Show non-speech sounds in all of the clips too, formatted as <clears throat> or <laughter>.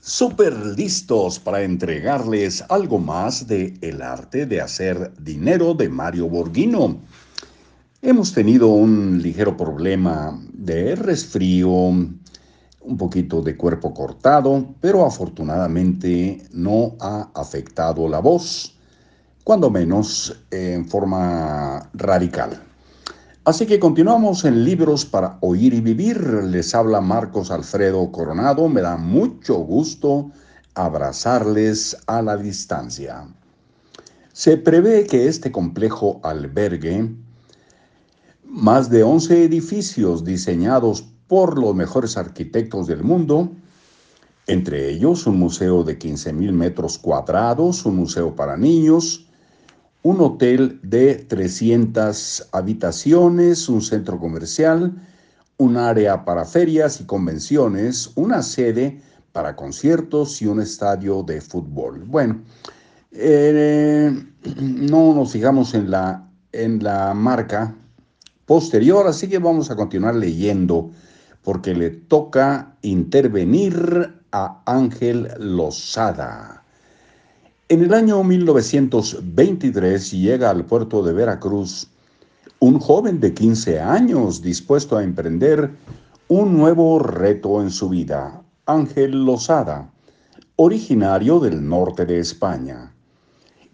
súper listos para entregarles algo más de El arte de hacer dinero de Mario Borghino. Hemos tenido un ligero problema de resfrío, un poquito de cuerpo cortado, pero afortunadamente no ha afectado la voz, cuando menos en forma radical. Así que continuamos en Libros para Oír y Vivir. Les habla Marcos Alfredo Coronado. Me da mucho gusto abrazarles a la distancia. Se prevé que este complejo albergue más de 11 edificios diseñados por los mejores arquitectos del mundo, entre ellos un museo de 15.000 metros cuadrados, un museo para niños, un hotel de 300 habitaciones, un centro comercial, un área para ferias y convenciones, una sede para conciertos y un estadio de fútbol. Bueno, eh, <clears throat> no nos fijamos en la, en la marca posterior, así que vamos a continuar leyendo porque le toca intervenir a Ángel Lozada. En el año 1923 llega al puerto de Veracruz un joven de 15 años dispuesto a emprender un nuevo reto en su vida, Ángel Lozada, originario del norte de España.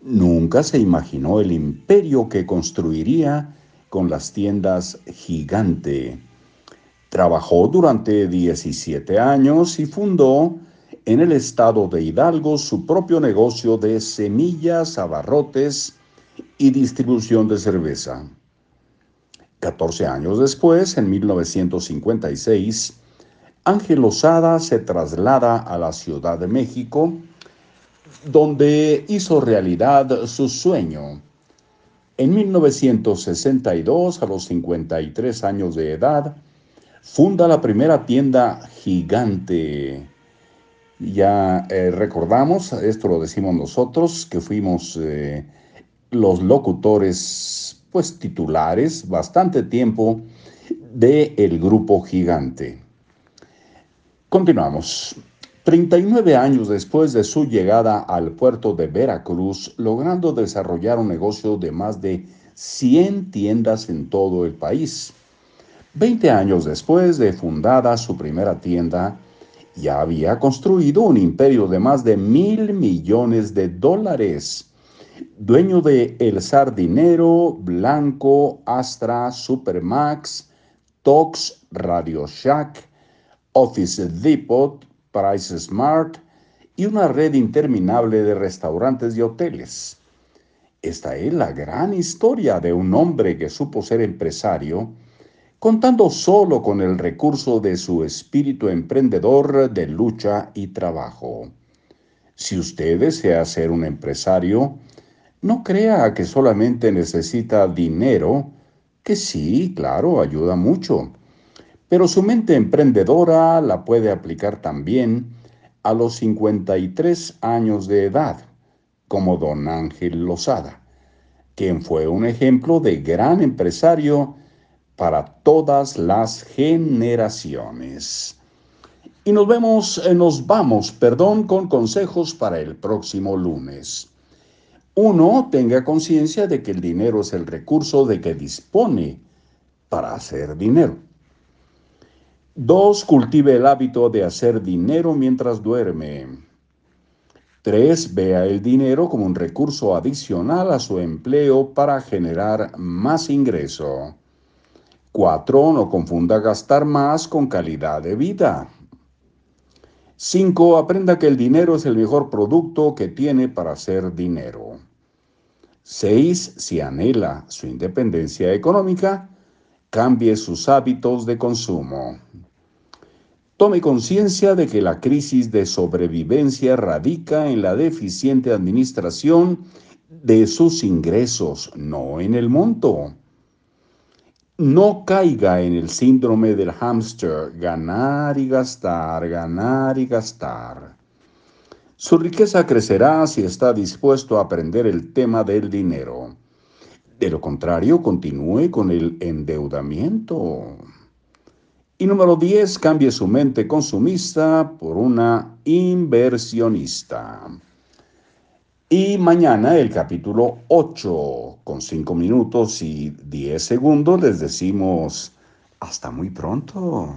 Nunca se imaginó el imperio que construiría con las tiendas Gigante. Trabajó durante 17 años y fundó en el estado de Hidalgo su propio negocio de semillas, abarrotes y distribución de cerveza. 14 años después, en 1956, Ángel Osada se traslada a la Ciudad de México, donde hizo realidad su sueño. En 1962, a los 53 años de edad, funda la primera tienda gigante ya eh, recordamos, esto lo decimos nosotros, que fuimos eh, los locutores pues titulares bastante tiempo de el grupo gigante. Continuamos. 39 años después de su llegada al puerto de Veracruz, logrando desarrollar un negocio de más de 100 tiendas en todo el país. 20 años después de fundada su primera tienda, ya había construido un imperio de más de mil millones de dólares, dueño de El Sardinero, Blanco, Astra, Supermax, Tox, Radio Shack, Office Depot, Price Smart y una red interminable de restaurantes y hoteles. Esta es la gran historia de un hombre que supo ser empresario, contando solo con el recurso de su espíritu emprendedor de lucha y trabajo. Si usted desea ser un empresario, no crea que solamente necesita dinero, que sí, claro, ayuda mucho, pero su mente emprendedora la puede aplicar también a los 53 años de edad, como don Ángel Lozada, quien fue un ejemplo de gran empresario para todas las generaciones. Y nos vemos, eh, nos vamos, perdón, con consejos para el próximo lunes. Uno, tenga conciencia de que el dinero es el recurso de que dispone para hacer dinero. Dos, cultive el hábito de hacer dinero mientras duerme. Tres, vea el dinero como un recurso adicional a su empleo para generar más ingreso. 4. No confunda gastar más con calidad de vida. 5. Aprenda que el dinero es el mejor producto que tiene para hacer dinero. 6. Si anhela su independencia económica, cambie sus hábitos de consumo. Tome conciencia de que la crisis de sobrevivencia radica en la deficiente administración de sus ingresos, no en el monto. No caiga en el síndrome del hámster, ganar y gastar, ganar y gastar. Su riqueza crecerá si está dispuesto a aprender el tema del dinero. De lo contrario, continúe con el endeudamiento. Y número 10, cambie su mente consumista por una inversionista. Y mañana el capítulo 8, con 5 minutos y 10 segundos, les decimos hasta muy pronto.